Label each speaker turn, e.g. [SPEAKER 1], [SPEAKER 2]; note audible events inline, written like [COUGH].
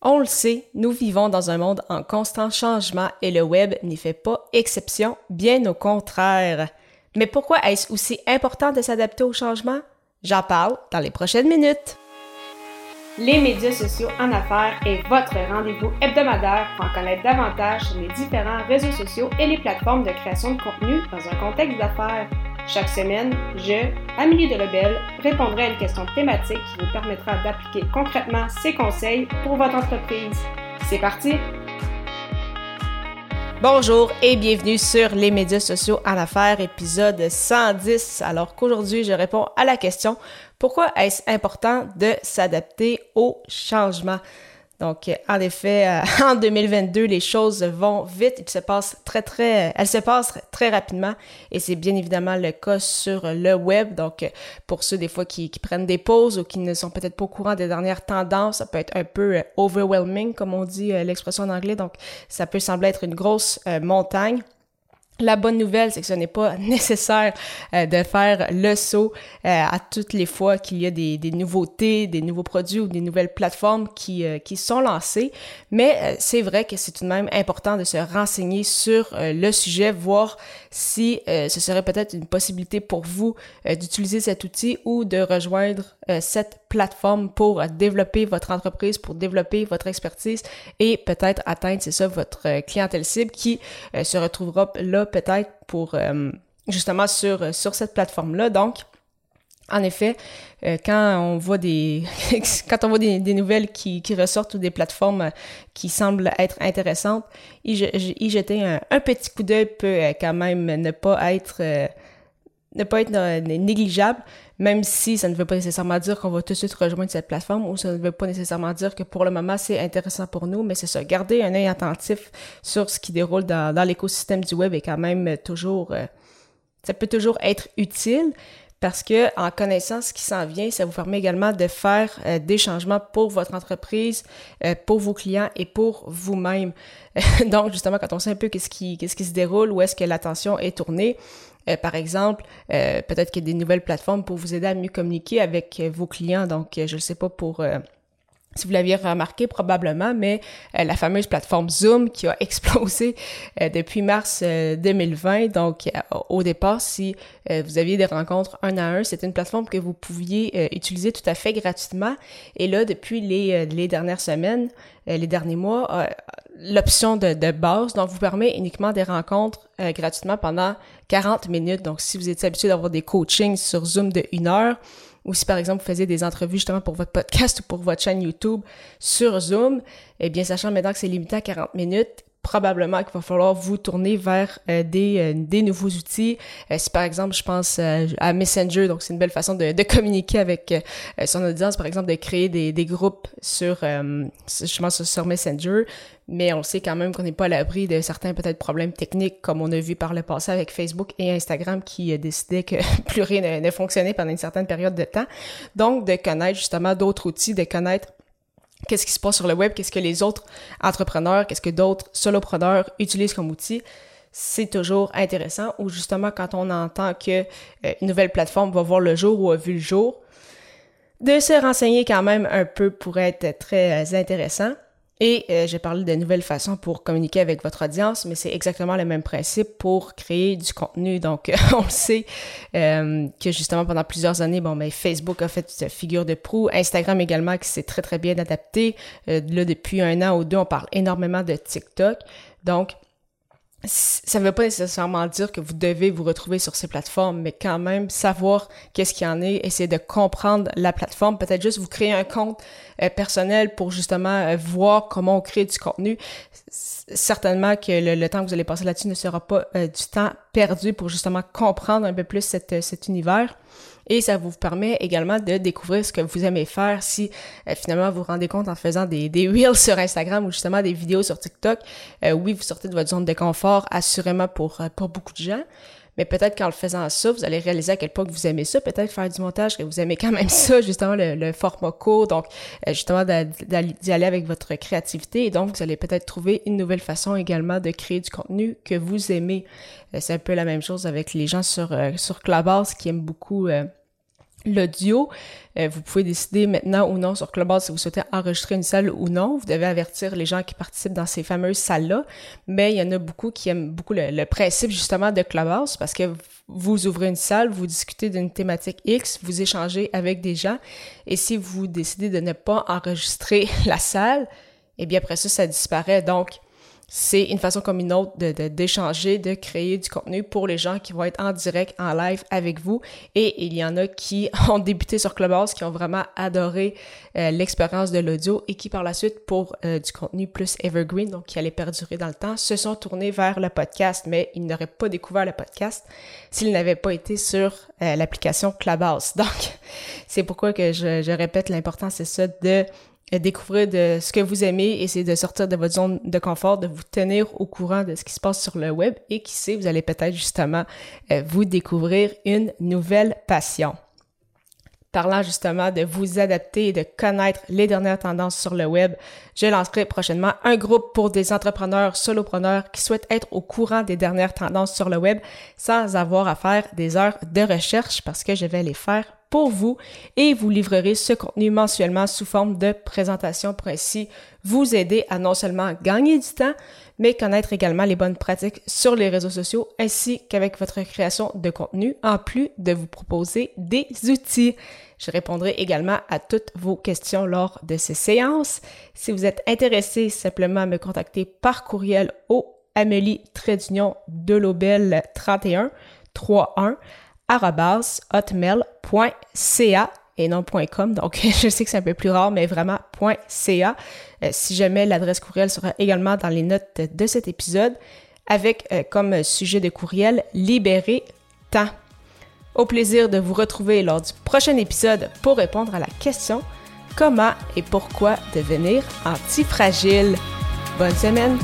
[SPEAKER 1] On le sait, nous vivons dans un monde en constant changement et le web n'y fait pas exception, bien au contraire. Mais pourquoi est-ce aussi important de s'adapter au changement? J'en parle dans les prochaines minutes.
[SPEAKER 2] Les médias sociaux en affaires est votre rendez-vous hebdomadaire pour en connaître davantage sur les différents réseaux sociaux et les plateformes de création de contenu dans un contexte d'affaires. Chaque semaine, je, Amélie Delebel, répondrai à une question thématique qui vous permettra d'appliquer concrètement ces conseils pour votre entreprise. C'est parti!
[SPEAKER 1] Bonjour et bienvenue sur les médias sociaux en affaires, épisode 110. Alors qu'aujourd'hui, je réponds à la question pourquoi est-ce important de s'adapter au changement? Donc, en effet, euh, [LAUGHS] en 2022, les choses vont vite. Il se passe très, très, elles se passent très rapidement et c'est bien évidemment le cas sur le web. Donc, pour ceux des fois qui, prennent des pauses ou qui ne sont peut-être pas au courant des dernières tendances, ça peut être un peu euh, overwhelming, comme on dit euh, l'expression en anglais. Donc, ça peut sembler être une grosse montagne. La bonne nouvelle, c'est que ce n'est pas [LAUGHS] nécessaire euh, de faire le saut euh, à toutes les fois qu'il y a des, nouveautés, des nouveaux produits ou des nouvelles plateformes qui, euh, qui sont lancées. Mais c'est vrai que c'est tout de même important de se renseigner sur le sujet, voir si ce serait peut-être une possibilité pour vous d'utiliser cet outil ou de rejoindre cette plateforme pour développer votre entreprise, pour développer votre expertise et peut-être atteindre, c'est ça, votre clientèle cible qui se retrouvera là peut-être pour euh, justement sur, sur cette plateforme-là. Donc, en effet, euh, quand on voit des [LAUGHS] quand on voit des, nouvelles qui, ressortent ou des plateformes qui semblent être intéressantes, y, jeter un, petit coup d'œil peut euh, quand même ne pas être ne pas être négligeable, même si ça ne veut pas nécessairement dire qu'on va tout de suite rejoindre cette plateforme ou ça ne veut pas nécessairement dire que pour le moment c'est intéressant pour nous, mais c'est ça, garder un œil attentif sur ce qui déroule dans, l'écosystème du web est quand même toujours, euh, ça peut toujours être utile parce que en connaissant ce qui s'en vient, ça vous permet également de faire euh, des changements pour votre entreprise, euh, pour vos clients et pour vous-même. [LAUGHS] Donc justement, quand on sait un peu qu'est-ce qui qu'est-ce qui se déroule, où est-ce que l'attention est tournée, euh, par exemple, euh, peut-être qu'il y a des nouvelles plateformes pour vous aider à mieux communiquer avec euh, vos clients. Donc, je ne sais pas pour si vous l'aviez remarqué probablement, mais la fameuse plateforme Zoom qui a [LAUGHS] explosé depuis mars 2020. Donc, au départ, si vous aviez des rencontres un à un, c'était une plateforme que vous pouviez utiliser tout à fait gratuitement. Et là, depuis les, dernières semaines, les derniers mois, l'option de, de, base, donc vous permet uniquement des rencontres euh, gratuitement pendant 40 minutes. Donc, si vous êtes habitué d'avoir des coachings sur Zoom de une heure, ou si par exemple vous faisiez des entrevues justement pour votre podcast ou pour votre chaîne YouTube sur Zoom, eh bien, sachant maintenant que c'est limité à 40 minutes, probablement qu'il va falloir vous tourner vers euh, des, euh, des nouveaux outils. Euh, si par exemple, je pense à Messenger, donc c'est une belle façon de, de communiquer avec son audience, par exemple, de créer des, des groupes sur, justement sur, sur Messenger, mais on sait quand même qu'on n'est pas à l'abri de certains peut-être problèmes techniques, comme on a vu par le passé avec Facebook et Instagram qui décidaient que [LAUGHS] plus rien ne fonctionnait pendant une certaine période de temps. Donc, de connaître justement d'autres outils, de connaître qu'est-ce qui se passe sur le web, qu'est-ce que les autres entrepreneurs, qu'est-ce que d'autres solopreneurs utilisent comme outil, c'est toujours intéressant. Ou justement, quand on entend que euh, nouvelle plateforme va voir le jour ou a vu le jour, de se renseigner quand même un peu pour être très euh, intéressant. Et euh, j'ai parlé de nouvelles façons pour communiquer avec votre audience, mais c'est exactement le même principe pour créer du contenu. Donc, [LAUGHS] on le sait euh, que justement pendant plusieurs années, bon, mais Facebook a fait cette figure de proue, Instagram également qui s'est très très bien adapté. Euh, là, depuis un an ou deux, on parle énormément de TikTok. Donc, ça ne veut pas nécessairement dire que vous devez vous retrouver sur ces plateformes, mais quand même savoir qu'est-ce qu'il y en est, essayer de comprendre la plateforme, peut-être juste vous créer un compte euh, personnel pour justement euh, voir comment on crée du contenu. Certainement que le, temps que vous allez passer là-dessus ne sera pas euh, du temps perdu pour justement comprendre un peu plus cet univers et ça vous permet également de découvrir ce que vous aimez faire si euh, finalement vous vous rendez compte en faisant des, des reels sur Instagram ou justement des vidéos sur TikTok. Euh, oui, vous sortez de votre zone de confort assurément pour, euh, pour beaucoup de gens. Mais peut-être qu'en le faisant ça, vous allez réaliser à quel point que vous aimez ça, peut-être faire du montage, que vous aimez quand même ça, justement le, le format court, donc justement d'y aller avec votre créativité. Et donc, vous allez peut-être trouver une nouvelle façon également de créer du contenu que vous aimez. C'est un peu la même chose avec les gens sur, sur Clubhouse qui aiment beaucoup l'audio. Euh, vous pouvez décider maintenant ou non sur Clubhouse si vous souhaitez enregistrer une salle ou non. Vous devez avertir les gens qui participent dans ces fameuses salles-là. Mais il y en a beaucoup qui aiment beaucoup le, principe justement de Clubhouse parce que vous ouvrez une salle, vous discutez d'une thématique X, vous échangez avec des gens. Et si vous décidez de ne pas enregistrer [LAUGHS] la salle, eh bien après ça, ça disparaît. Donc, c'est une façon comme une autre de, d'échanger, de, créer du contenu pour les gens qui vont être en direct, en live avec vous. Et il y en a qui [LAUGHS] ont débuté sur Clubhouse, qui ont vraiment adoré euh, l'expérience de l'audio et qui par la suite, pour euh, du contenu plus evergreen, donc qui allait perdurer dans le temps, se sont tournés vers le podcast, mais ils n'auraient pas découvert le podcast s'ils n'avaient pas été sur euh, l'application Clubhouse. [LAUGHS] Donc, c'est pourquoi que je, répète l'important, c'est ça de découvrir de ce que vous aimez, essayer de sortir de votre zone de confort, de vous tenir au courant de ce qui se passe sur le web et qui sait, vous allez peut-être justement euh, vous découvrir une nouvelle passion. Parlant justement de vous adapter et de connaître les dernières tendances sur le web, je lancerai prochainement un groupe pour des entrepreneurs solopreneurs qui souhaitent être au courant des dernières tendances sur le web sans avoir à faire des heures de recherche parce que je vais les faire pour vous et vous livrerez ce contenu mensuellement sous forme de présentation pour ainsi vous aider à non seulement gagner du temps, mais connaître également les bonnes pratiques sur les réseaux sociaux ainsi qu'avec votre création de contenu, en plus de vous proposer des outils. Je répondrai également à toutes vos questions lors de ces séances. Si vous êtes intéressé, simplement me contacter par courriel au Amélie de l'Obel 31 31 hotmail.ca et non .com. Donc, [LAUGHS] je sais que c'est un peu plus rare, mais vraiment .ca. Euh, si jamais l'adresse courriel sera également dans les notes de cet épisode, avec euh, comme sujet de courriel libérer temps. Au plaisir de vous retrouver lors du prochain épisode pour répondre à la question comment et pourquoi devenir antifragile. Bonne semaine!